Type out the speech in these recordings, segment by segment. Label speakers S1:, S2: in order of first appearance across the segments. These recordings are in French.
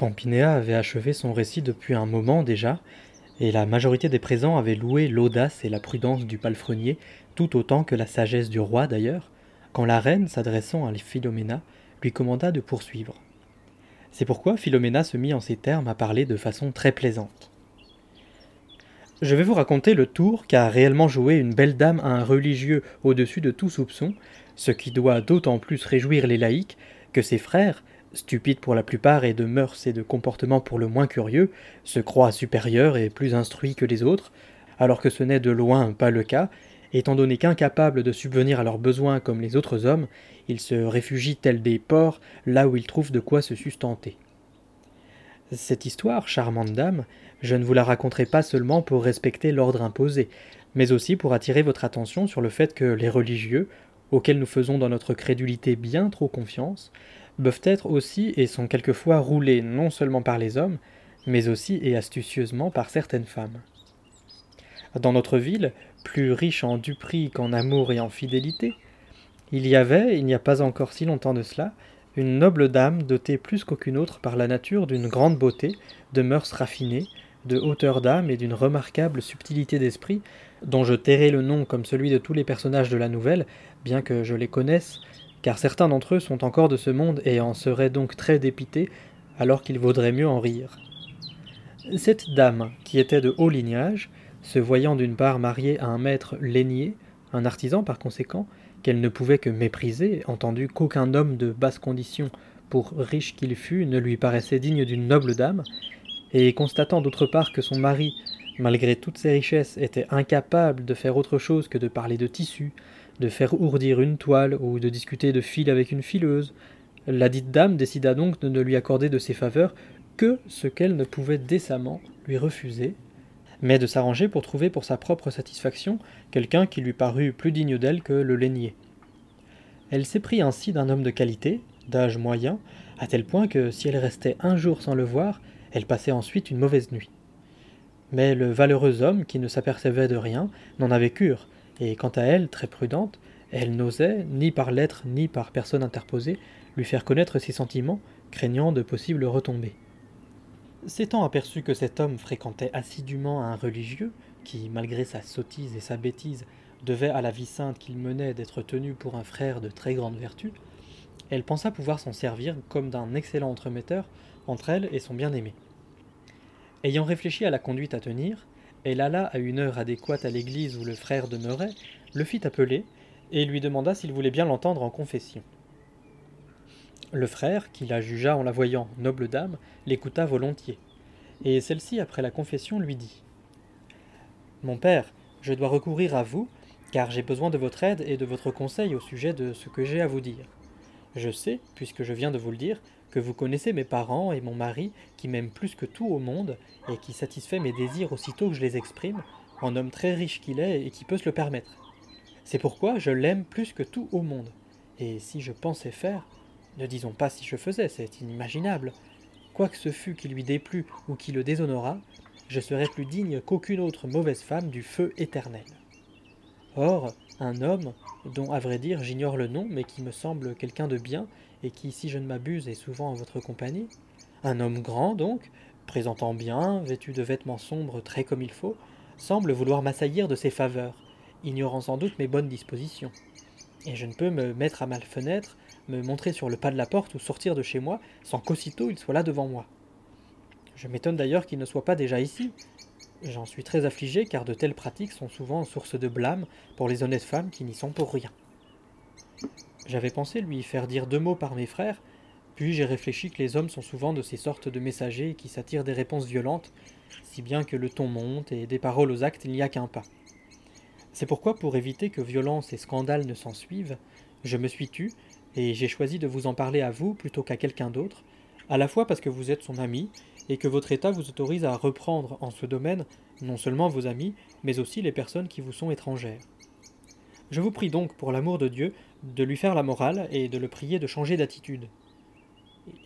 S1: Pampinéa avait achevé son récit depuis un moment déjà, et la majorité des présents avaient loué l'audace et la prudence du palefrenier, tout autant que la sagesse du roi d'ailleurs, quand la reine, s'adressant à Philoména, lui commanda de poursuivre. C'est pourquoi Philoména se mit en ces termes à parler de façon très plaisante. Je vais vous raconter le tour qu'a réellement joué une belle dame à un religieux au-dessus de tout soupçon, ce qui doit d'autant plus réjouir les laïcs que ses frères, stupides pour la plupart et de mœurs et de comportement pour le moins curieux, se croient supérieurs et plus instruits que les autres, alors que ce n'est de loin pas le cas, étant donné qu'incapables de subvenir à leurs besoins comme les autres hommes, ils se réfugient tels des porcs là où ils trouvent de quoi se sustenter. Cette histoire, charmante dame, je ne vous la raconterai pas seulement pour respecter l'ordre imposé, mais aussi pour attirer votre attention sur le fait que les religieux, auxquels nous faisons dans notre crédulité bien trop confiance, peuvent être aussi et sont quelquefois roulés non seulement par les hommes, mais aussi et astucieusement par certaines femmes. Dans notre ville, plus riche en duperie qu'en amour et en fidélité, il y avait, il n'y a pas encore si longtemps de cela, une noble dame dotée plus qu'aucune autre par la nature d'une grande beauté, de mœurs raffinées, de hauteur d'âme et d'une remarquable subtilité d'esprit, dont je tairai le nom comme celui de tous les personnages de la nouvelle, bien que je les connaisse, car certains d'entre eux sont encore de ce monde et en seraient donc très dépités, alors qu'il vaudrait mieux en rire. Cette dame, qui était de haut lignage, se voyant d'une part mariée à un maître laignier, un artisan par conséquent, qu'elle ne pouvait que mépriser, entendu qu'aucun homme de basse condition, pour riche qu'il fût, ne lui paraissait digne d'une noble dame, et constatant d'autre part que son mari, malgré toutes ses richesses, était incapable de faire autre chose que de parler de tissu, de faire ourdir une toile ou de discuter de fil avec une fileuse. La dite dame décida donc de ne lui accorder de ses faveurs que ce qu'elle ne pouvait décemment lui refuser, mais de s'arranger pour trouver pour sa propre satisfaction quelqu'un qui lui parût plus digne d'elle que le laignier. Elle s'éprit ainsi d'un homme de qualité, d'âge moyen, à tel point que si elle restait un jour sans le voir, elle passait ensuite une mauvaise nuit. Mais le valeureux homme, qui ne s'apercevait de rien, n'en avait cure, et quant à elle, très prudente, elle n'osait, ni par lettre ni par personne interposée, lui faire connaître ses sentiments, craignant de possibles retombées. S'étant aperçu que cet homme fréquentait assidûment un religieux, qui, malgré sa sottise et sa bêtise, devait à la vie sainte qu'il menait d'être tenu pour un frère de très grande vertu, elle pensa pouvoir s'en servir comme d'un excellent entremetteur entre elle et son bien-aimé. Ayant réfléchi à la conduite à tenir, elle alla à une heure adéquate à l'église où le frère demeurait, le fit appeler, et lui demanda s'il voulait bien l'entendre en confession. Le frère, qui la jugea en la voyant noble dame, l'écouta volontiers, et celle-ci, après la confession, lui dit Mon père, je dois recourir à vous, car j'ai besoin de votre aide et de votre conseil au sujet de ce que j'ai à vous dire. Je sais, puisque je viens de vous le dire, que vous connaissez mes parents et mon mari, qui m'aiment plus que tout au monde, et qui satisfait mes désirs aussitôt que je les exprime, en homme très riche qu'il est et qui peut se le permettre. C'est pourquoi je l'aime plus que tout au monde. Et si je pensais faire, ne disons pas si je faisais, c'est inimaginable, quoi que ce fût qui lui déplut ou qui le déshonora, je serais plus digne qu'aucune autre mauvaise femme du feu éternel. Or, un homme, dont à vrai dire j'ignore le nom, mais qui me semble quelqu'un de bien, et qui, si je ne m'abuse, est souvent en votre compagnie, un homme grand donc, présentant bien, vêtu de vêtements sombres très comme il faut, semble vouloir m'assaillir de ses faveurs, ignorant sans doute mes bonnes dispositions. Et je ne peux me mettre à ma fenêtre, me montrer sur le pas de la porte ou sortir de chez moi sans qu'aussitôt il soit là devant moi. Je m'étonne d'ailleurs qu'il ne soit pas déjà ici. J'en suis très affligé car de telles pratiques sont souvent source de blâme pour les honnêtes femmes qui n'y sont pour rien. J'avais pensé lui faire dire deux mots par mes frères, puis j'ai réfléchi que les hommes sont souvent de ces sortes de messagers qui s'attirent des réponses violentes, si bien que le ton monte et des paroles aux actes il n'y a qu'un pas. C'est pourquoi, pour éviter que violence et scandale ne s'en suivent, je me suis tu, et j'ai choisi de vous en parler à vous plutôt qu'à quelqu'un d'autre, à la fois parce que vous êtes son ami, et que votre état vous autorise à reprendre en ce domaine non seulement vos amis, mais aussi les personnes qui vous sont étrangères. Je vous prie donc, pour l'amour de Dieu, de lui faire la morale et de le prier de changer d'attitude.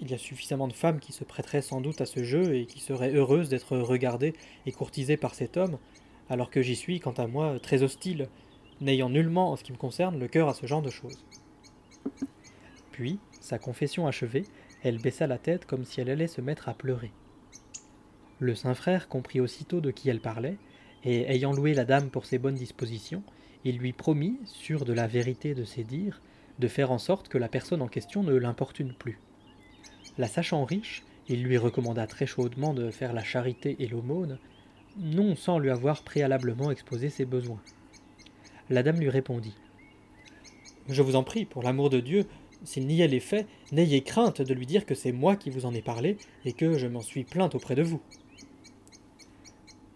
S1: Il y a suffisamment de femmes qui se prêteraient sans doute à ce jeu et qui seraient heureuses d'être regardées et courtisées par cet homme, alors que j'y suis, quant à moi, très hostile, n'ayant nullement, en ce qui me concerne, le cœur à ce genre de choses. Puis, Sa confession achevée, elle baissa la tête comme si elle allait se mettre à pleurer. Le saint frère comprit aussitôt de qui elle parlait, et ayant loué la dame pour ses bonnes dispositions, il lui promit, sûr de la vérité de ses dires, de faire en sorte que la personne en question ne l'importune plus. La sachant riche, il lui recommanda très chaudement de faire la charité et l'aumône, non sans lui avoir préalablement exposé ses besoins. La dame lui répondit Je vous en prie, pour l'amour de Dieu, s'il niait les faits, n'ayez crainte de lui dire que c'est moi qui vous en ai parlé et que je m'en suis plainte auprès de vous.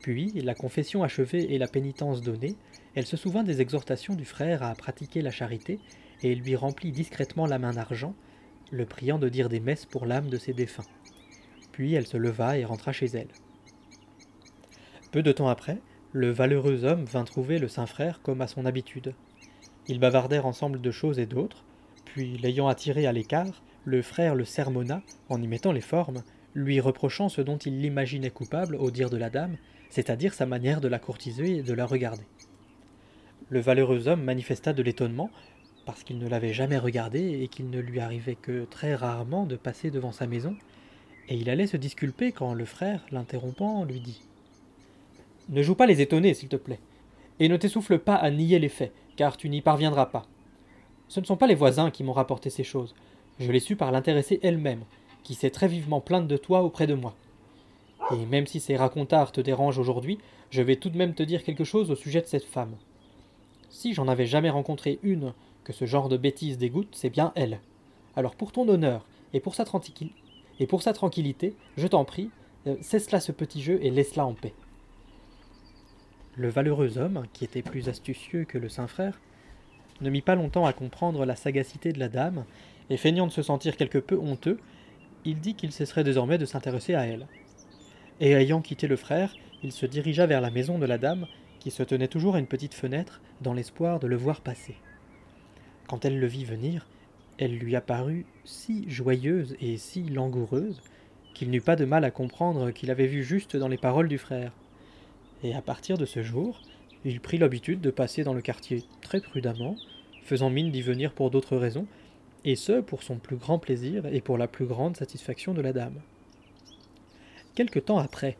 S1: Puis, la confession achevée et la pénitence donnée, elle se souvint des exhortations du frère à pratiquer la charité et lui remplit discrètement la main d'argent, le priant de dire des messes pour l'âme de ses défunts. Puis elle se leva et rentra chez elle. Peu de temps après, le valeureux homme vint trouver le saint frère comme à son habitude. Ils bavardèrent ensemble de choses et d'autres, puis l'ayant attiré à l'écart, le frère le sermonna, en y mettant les formes, lui reprochant ce dont il l'imaginait coupable au dire de la dame, c'est-à-dire sa manière de la courtiser et de la regarder. Le valeureux homme manifesta de l'étonnement, parce qu'il ne l'avait jamais regardée et qu'il ne lui arrivait que très rarement de passer devant sa maison, et il allait se disculper quand le frère, l'interrompant, lui dit Ne joue pas les étonnés, s'il te plaît, et ne t'essouffle pas à nier les faits, car tu n'y parviendras pas. Ce ne sont pas les voisins qui m'ont rapporté ces choses, je l'ai su par l'intéressée elle-même, qui s'est très vivement plainte de toi auprès de moi. Et même si ces racontards te dérangent aujourd'hui, je vais tout de même te dire quelque chose au sujet de cette femme. Si j'en avais jamais rencontré une que ce genre de bêtises dégoûte, c'est bien elle. Alors pour ton honneur et pour sa, et pour sa tranquillité, je t'en prie, euh, cesse-la ce petit jeu et laisse-la en paix. Le valeureux homme, qui était plus astucieux que le saint frère, ne mit pas longtemps à comprendre la sagacité de la dame, et feignant de se sentir quelque peu honteux, il dit qu'il cesserait désormais de s'intéresser à elle. Et ayant quitté le frère, il se dirigea vers la maison de la dame, qui se tenait toujours à une petite fenêtre, dans l'espoir de le voir passer. Quand elle le vit venir, elle lui apparut si joyeuse et si langoureuse qu'il n'eut pas de mal à comprendre qu'il avait vu juste dans les paroles du frère. Et à partir de ce jour, il prit l'habitude de passer dans le quartier très prudemment, faisant mine d'y venir pour d'autres raisons, et ce pour son plus grand plaisir et pour la plus grande satisfaction de la dame. Quelque temps après,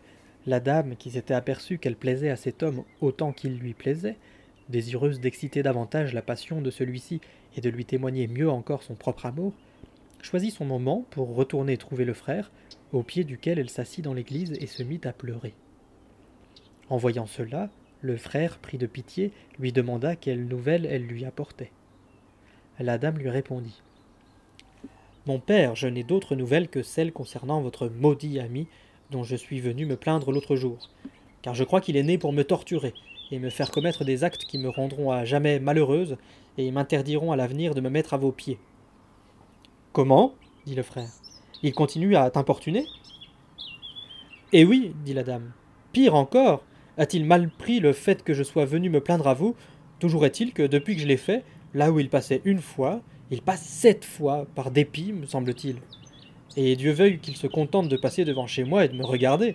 S1: la dame, qui s'était aperçue qu'elle plaisait à cet homme autant qu'il lui plaisait, désireuse d'exciter davantage la passion de celui-ci et de lui témoigner mieux encore son propre amour, choisit son moment pour retourner trouver le frère, au pied duquel elle s'assit dans l'église et se mit à pleurer. En voyant cela, le frère, pris de pitié, lui demanda quelle nouvelle elle lui apportait. La dame lui répondit. Mon père, je n'ai d'autre nouvelles que celles concernant votre maudit ami dont je suis venu me plaindre l'autre jour, car je crois qu'il est né pour me torturer, et me faire commettre des actes qui me rendront à jamais malheureuse et m'interdiront à l'avenir de me mettre à vos pieds. Comment? dit le frère. Il continue à t'importuner? Eh oui, dit la dame. Pire encore, a-t-il mal pris le fait que je sois venu me plaindre à vous? Toujours est-il que depuis que je l'ai fait, là où il passait une fois, il passe sept fois, par dépit, me semble-t-il. Et Dieu veuille qu'il se contente de passer devant chez moi et de me regarder.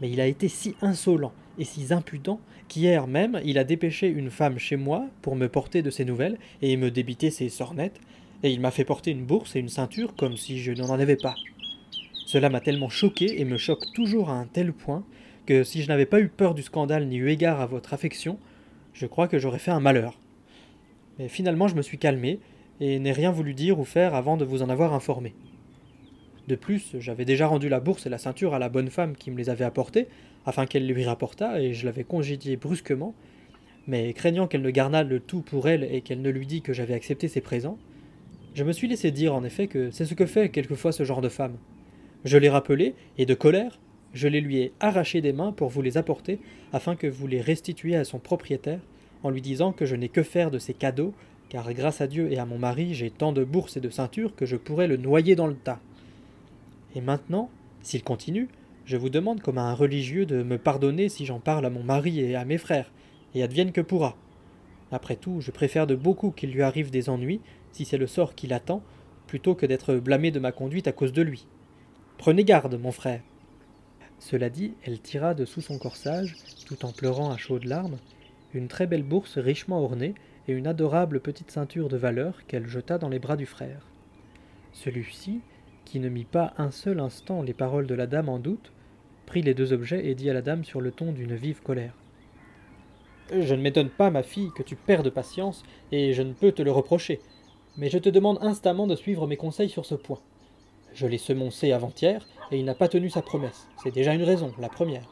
S1: Mais il a été si insolent et si impudent qu'hier même il a dépêché une femme chez moi pour me porter de ses nouvelles et me débiter ses sornettes, et il m'a fait porter une bourse et une ceinture comme si je n'en avais pas. Cela m'a tellement choqué et me choque toujours à un tel point que si je n'avais pas eu peur du scandale ni eu égard à votre affection, je crois que j'aurais fait un malheur. Mais finalement je me suis calmé et n'ai rien voulu dire ou faire avant de vous en avoir informé. De plus, j'avais déjà rendu la bourse et la ceinture à la bonne femme qui me les avait apportées, afin qu'elle lui rapportât, et je l'avais congédiée brusquement, mais craignant qu'elle ne garnât le tout pour elle et qu'elle ne lui dît que j'avais accepté ses présents, je me suis laissé dire en effet que c'est ce que fait quelquefois ce genre de femme. Je l'ai rappelé, et de colère, je les lui ai arrachés des mains pour vous les apporter, afin que vous les restituiez à son propriétaire, en lui disant que je n'ai que faire de ces cadeaux, car grâce à Dieu et à mon mari, j'ai tant de bourses et de ceintures que je pourrais le noyer dans le tas. Et maintenant, s'il continue, je vous demande comme à un religieux de me pardonner si j'en parle à mon mari et à mes frères, et advienne que pourra. Après tout, je préfère de beaucoup qu'il lui arrive des ennuis, si c'est le sort qui l'attend, plutôt que d'être blâmé de ma conduite à cause de lui. Prenez garde, mon frère. Cela dit, elle tira de sous son corsage, tout en pleurant à chaudes larmes, une très belle bourse richement ornée et une adorable petite ceinture de valeur qu'elle jeta dans les bras du frère. Celui-ci, qui ne mit pas un seul instant les paroles de la dame en doute, prit les deux objets et dit à la dame sur le ton d'une vive colère. Je ne m'étonne pas, ma fille, que tu perdes patience, et je ne peux te le reprocher, mais je te demande instamment de suivre mes conseils sur ce point. Je l'ai semoncé avant-hier, et il n'a pas tenu sa promesse. C'est déjà une raison, la première.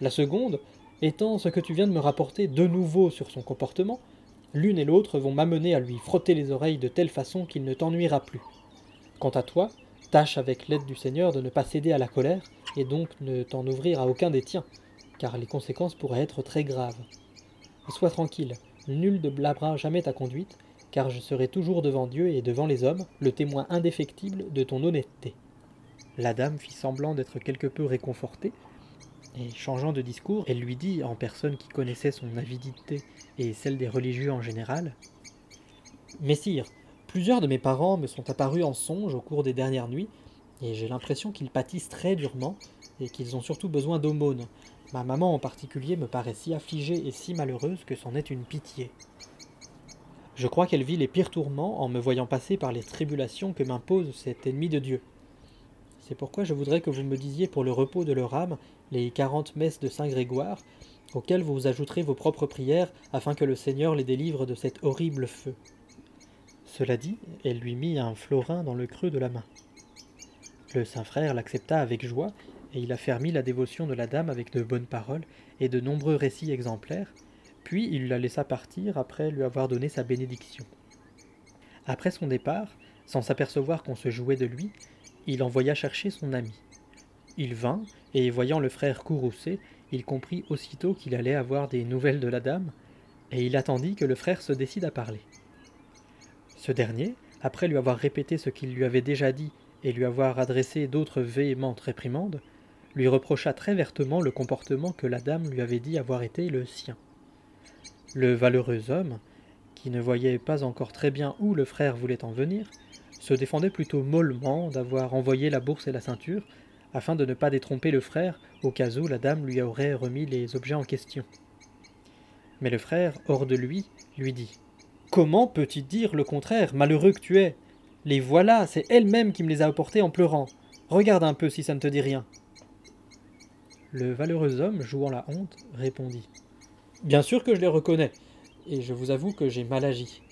S1: La seconde, étant ce que tu viens de me rapporter de nouveau sur son comportement, l'une et l'autre vont m'amener à lui frotter les oreilles de telle façon qu'il ne t'ennuiera plus. Quant à toi, tâche avec l'aide du Seigneur de ne pas céder à la colère, et donc ne t'en ouvrir à aucun des tiens, car les conséquences pourraient être très graves. sois tranquille, nul ne blâmera jamais ta conduite, car je serai toujours devant Dieu et devant les hommes le témoin indéfectible de ton honnêteté. La dame fit semblant d'être quelque peu réconfortée, et changeant de discours, elle lui dit, en personne qui connaissait son avidité et celle des religieux en général, Messire, plusieurs de mes parents me sont apparus en songe au cours des dernières nuits, et j'ai l'impression qu'ils pâtissent très durement, et qu'ils ont surtout besoin d'aumônes. Ma maman en particulier me paraît si affligée et si malheureuse que c'en est une pitié. Je crois qu'elle vit les pires tourments en me voyant passer par les tribulations que m'impose cet ennemi de Dieu. C'est pourquoi je voudrais que vous me disiez pour le repos de leur âme les quarante messes de Saint Grégoire, auxquelles vous ajouterez vos propres prières, afin que le Seigneur les délivre de cet horrible feu. Cela dit, elle lui mit un florin dans le creux de la main. Le saint frère l'accepta avec joie, et il affermit la dévotion de la dame avec de bonnes paroles et de nombreux récits exemplaires, puis il la laissa partir après lui avoir donné sa bénédiction. Après son départ, sans s'apercevoir qu'on se jouait de lui, il envoya chercher son ami. Il vint, et voyant le frère courroucé, il comprit aussitôt qu'il allait avoir des nouvelles de la dame, et il attendit que le frère se décide à parler. Ce dernier, après lui avoir répété ce qu'il lui avait déjà dit et lui avoir adressé d'autres véhémentes réprimandes, lui reprocha très vertement le comportement que la dame lui avait dit avoir été le sien. Le valeureux homme, qui ne voyait pas encore très bien où le frère voulait en venir, se défendait plutôt mollement d'avoir envoyé la bourse et la ceinture, afin de ne pas détromper le frère au cas où la dame lui aurait remis les objets en question. Mais le frère, hors de lui, lui dit Comment peux-tu dire le contraire, malheureux que tu es? Les voilà, c'est elle-même qui me les a apportés en pleurant. Regarde un peu si ça ne te dit rien. Le valeureux homme, jouant la honte, répondit Bien sûr que je les reconnais, et je vous avoue que j'ai mal agi.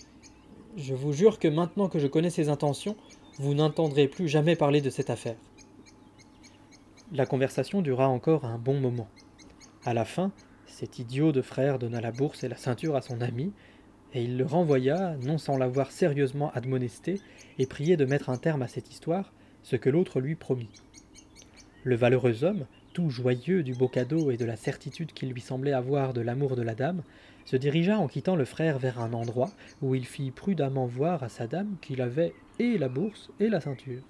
S1: Je vous jure que maintenant que je connais ses intentions, vous n'entendrez plus jamais parler de cette affaire. La conversation dura encore un bon moment. À la fin, cet idiot de frère donna la bourse et la ceinture à son ami, et il le renvoya, non sans l'avoir sérieusement admonesté, et prié de mettre un terme à cette histoire, ce que l'autre lui promit. Le valeureux homme, tout joyeux du beau cadeau et de la certitude qu'il lui semblait avoir de l'amour de la dame, se dirigea en quittant le frère vers un endroit où il fit prudemment voir à sa dame qu'il avait et la bourse et la ceinture.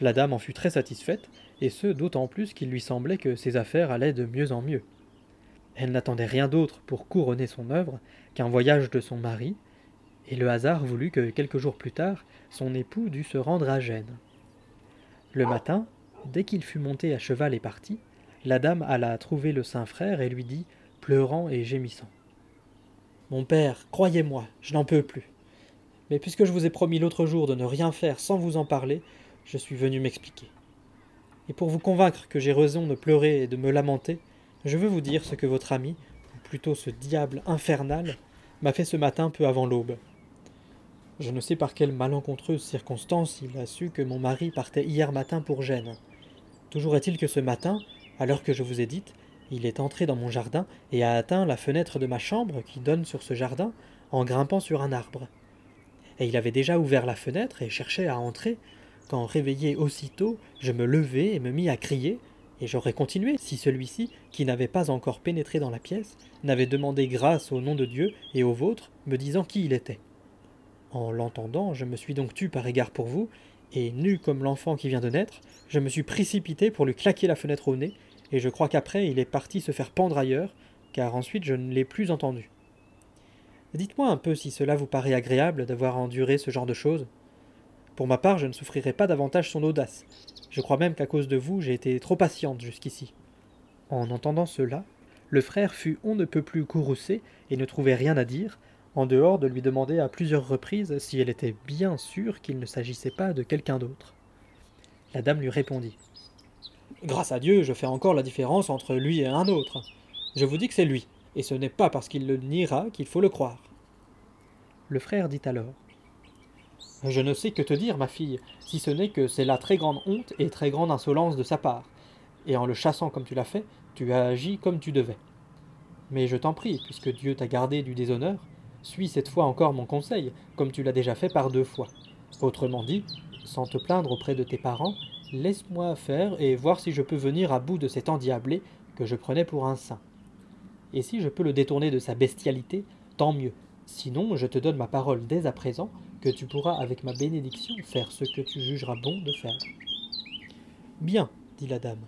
S1: La dame en fut très satisfaite, et ce d'autant plus qu'il lui semblait que ses affaires allaient de mieux en mieux. Elle n'attendait rien d'autre pour couronner son œuvre qu'un voyage de son mari, et le hasard voulut que quelques jours plus tard son époux dût se rendre à Gênes. Le matin, dès qu'il fut monté à cheval et parti, la dame alla trouver le saint frère et lui dit, pleurant et gémissant. Mon père, croyez-moi, je n'en peux plus. Mais puisque je vous ai promis l'autre jour de ne rien faire sans vous en parler, je suis venu m'expliquer. Et pour vous convaincre que j'ai raison de pleurer et de me lamenter, je veux vous dire ce que votre ami, ou plutôt ce diable infernal, m'a fait ce matin peu avant l'aube. Je ne sais par quelle malencontreuse circonstance il a su que mon mari partait hier matin pour Gênes. Toujours est-il que ce matin, à l'heure que je vous ai dite, il est entré dans mon jardin et a atteint la fenêtre de ma chambre qui donne sur ce jardin en grimpant sur un arbre. Et il avait déjà ouvert la fenêtre et cherchait à entrer, quand réveillé aussitôt, je me levai et me mis à crier, et j'aurais continué si celui-ci, qui n'avait pas encore pénétré dans la pièce, n'avait demandé grâce au nom de Dieu et au vôtre, me disant qui il était. En l'entendant, je me suis donc tu par égard pour vous, et nu comme l'enfant qui vient de naître, je me suis précipité pour lui claquer la fenêtre au nez, et je crois qu'après il est parti se faire pendre ailleurs, car ensuite je ne l'ai plus entendu. Dites-moi un peu si cela vous paraît agréable d'avoir enduré ce genre de choses. Pour ma part, je ne souffrirai pas davantage son audace. Je crois même qu'à cause de vous, j'ai été trop patiente jusqu'ici. En entendant cela, le frère fut on ne peut plus courroucé et ne trouvait rien à dire, en dehors de lui demander à plusieurs reprises si elle était bien sûre qu'il ne s'agissait pas de quelqu'un d'autre. La dame lui répondit. Grâce à Dieu, je fais encore la différence entre lui et un autre. Je vous dis que c'est lui, et ce n'est pas parce qu'il le niera qu'il faut le croire. Le frère dit alors. Je ne sais que te dire, ma fille, si ce n'est que c'est la très grande honte et très grande insolence de sa part, et en le chassant comme tu l'as fait, tu as agi comme tu devais. Mais je t'en prie, puisque Dieu t'a gardé du déshonneur, suis cette fois encore mon conseil, comme tu l'as déjà fait par deux fois. Autrement dit, sans te plaindre auprès de tes parents, laisse-moi faire et voir si je peux venir à bout de cet endiablé que je prenais pour un saint. Et si je peux le détourner de sa bestialité, tant mieux. Sinon, je te donne ma parole dès à présent que tu pourras avec ma bénédiction faire ce que tu jugeras bon de faire. Bien, dit la dame.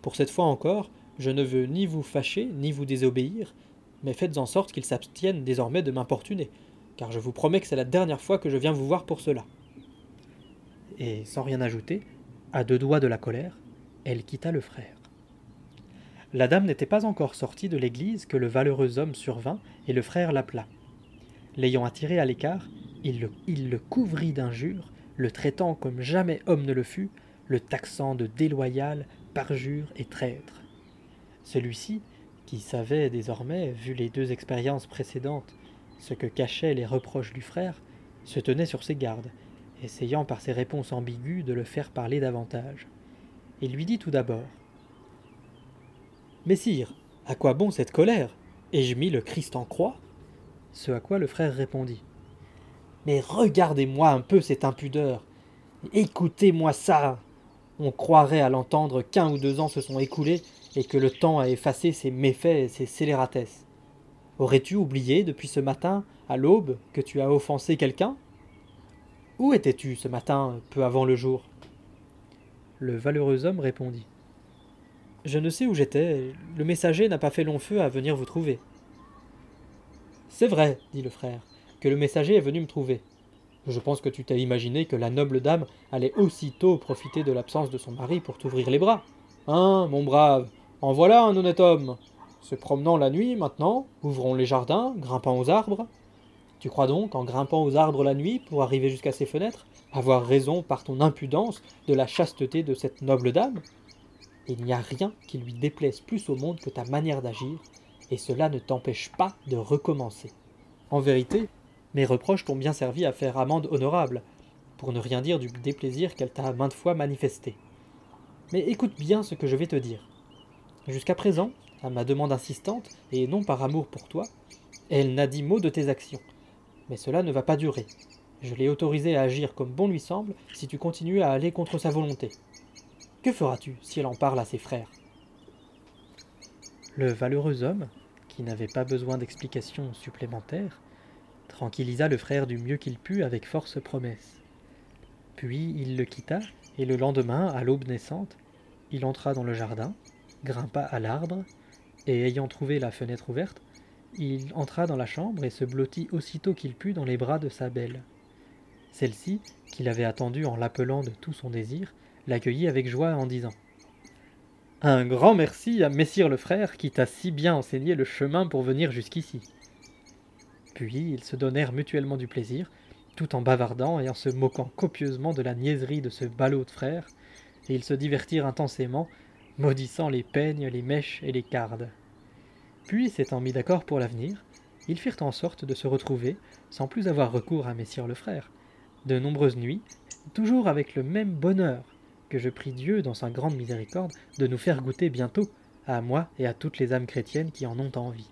S1: Pour cette fois encore, je ne veux ni vous fâcher, ni vous désobéir, mais faites en sorte qu'il s'abstienne désormais de m'importuner, car je vous promets que c'est la dernière fois que je viens vous voir pour cela. Et sans rien ajouter, à deux doigts de la colère, elle quitta le frère. La dame n'était pas encore sortie de l'église que le valeureux homme survint et le frère l'appela. L'ayant attiré à l'écart, il le, couvrit d'injures, le traitant comme jamais homme ne le fut, le taxant de déloyal, parjure et traître. Celui-ci, qui savait désormais, vu les deux expériences précédentes, ce que cachaient les reproches du frère, se tenait sur ses gardes, essayant par ses réponses ambiguës de le faire parler davantage. Il lui dit tout d'abord Messire, à quoi bon cette colère? Ai-je mis le Christ en croix? Ce à quoi le frère répondit Mais regardez-moi un peu cette impudeur Écoutez-moi ça On croirait à l'entendre qu'un ou deux ans se sont écoulés et que le temps a effacé ses méfaits et ses scélératesses. Aurais-tu oublié depuis ce matin, à l'aube, que tu as offensé quelqu'un? Où étais-tu ce matin, peu avant le jour? Le valeureux homme répondit. Je ne sais où j'étais, le messager n'a pas fait long feu à venir vous trouver. C'est vrai, dit le frère, que le messager est venu me trouver. Je pense que tu t'as imaginé que la noble dame allait aussitôt profiter de l'absence de son mari pour t'ouvrir les bras. Hein, mon brave, en voilà un honnête homme. Se promenant la nuit, maintenant, ouvrons les jardins, grimpant aux arbres. Tu crois donc, en grimpant aux arbres la nuit pour arriver jusqu'à ses fenêtres, avoir raison par ton impudence de la chasteté de cette noble dame? Il n'y a rien qui lui déplaise plus au monde que ta manière d'agir, et cela ne t'empêche pas de recommencer. En vérité, mes reproches t'ont bien servi à faire amende honorable, pour ne rien dire du déplaisir qu'elle t'a maintes fois manifesté. Mais écoute bien ce que je vais te dire. Jusqu'à présent, à ma demande insistante, et non par amour pour toi, elle n'a dit mot de tes actions. Mais cela ne va pas durer. Je l'ai autorisée à agir comme bon lui semble si tu continues à aller contre sa volonté. Que feras-tu si elle en parle à ses frères? Le valeureux homme, qui n'avait pas besoin d'explications supplémentaires, tranquillisa le frère du mieux qu'il put avec force promesse. Puis il le quitta, et le lendemain, à l'aube naissante, il entra dans le jardin, grimpa à l'arbre, et ayant trouvé la fenêtre ouverte, il entra dans la chambre et se blottit aussitôt qu'il put dans les bras de sa belle. Celle-ci, qu'il avait attendue en l'appelant de tout son désir, l'accueillit avec joie en disant Un grand merci à Messire le frère qui t'a si bien enseigné le chemin pour venir jusqu'ici. Puis ils se donnèrent mutuellement du plaisir, tout en bavardant et en se moquant copieusement de la niaiserie de ce ballot de frère, et ils se divertirent intensément maudissant les peignes, les mèches et les cardes. Puis, s'étant mis d'accord pour l'avenir, ils firent en sorte de se retrouver, sans plus avoir recours à Messire le frère, de nombreuses nuits, toujours avec le même bonheur que je prie Dieu, dans sa grande miséricorde, de nous faire goûter bientôt, à moi et à toutes les âmes chrétiennes qui en ont envie.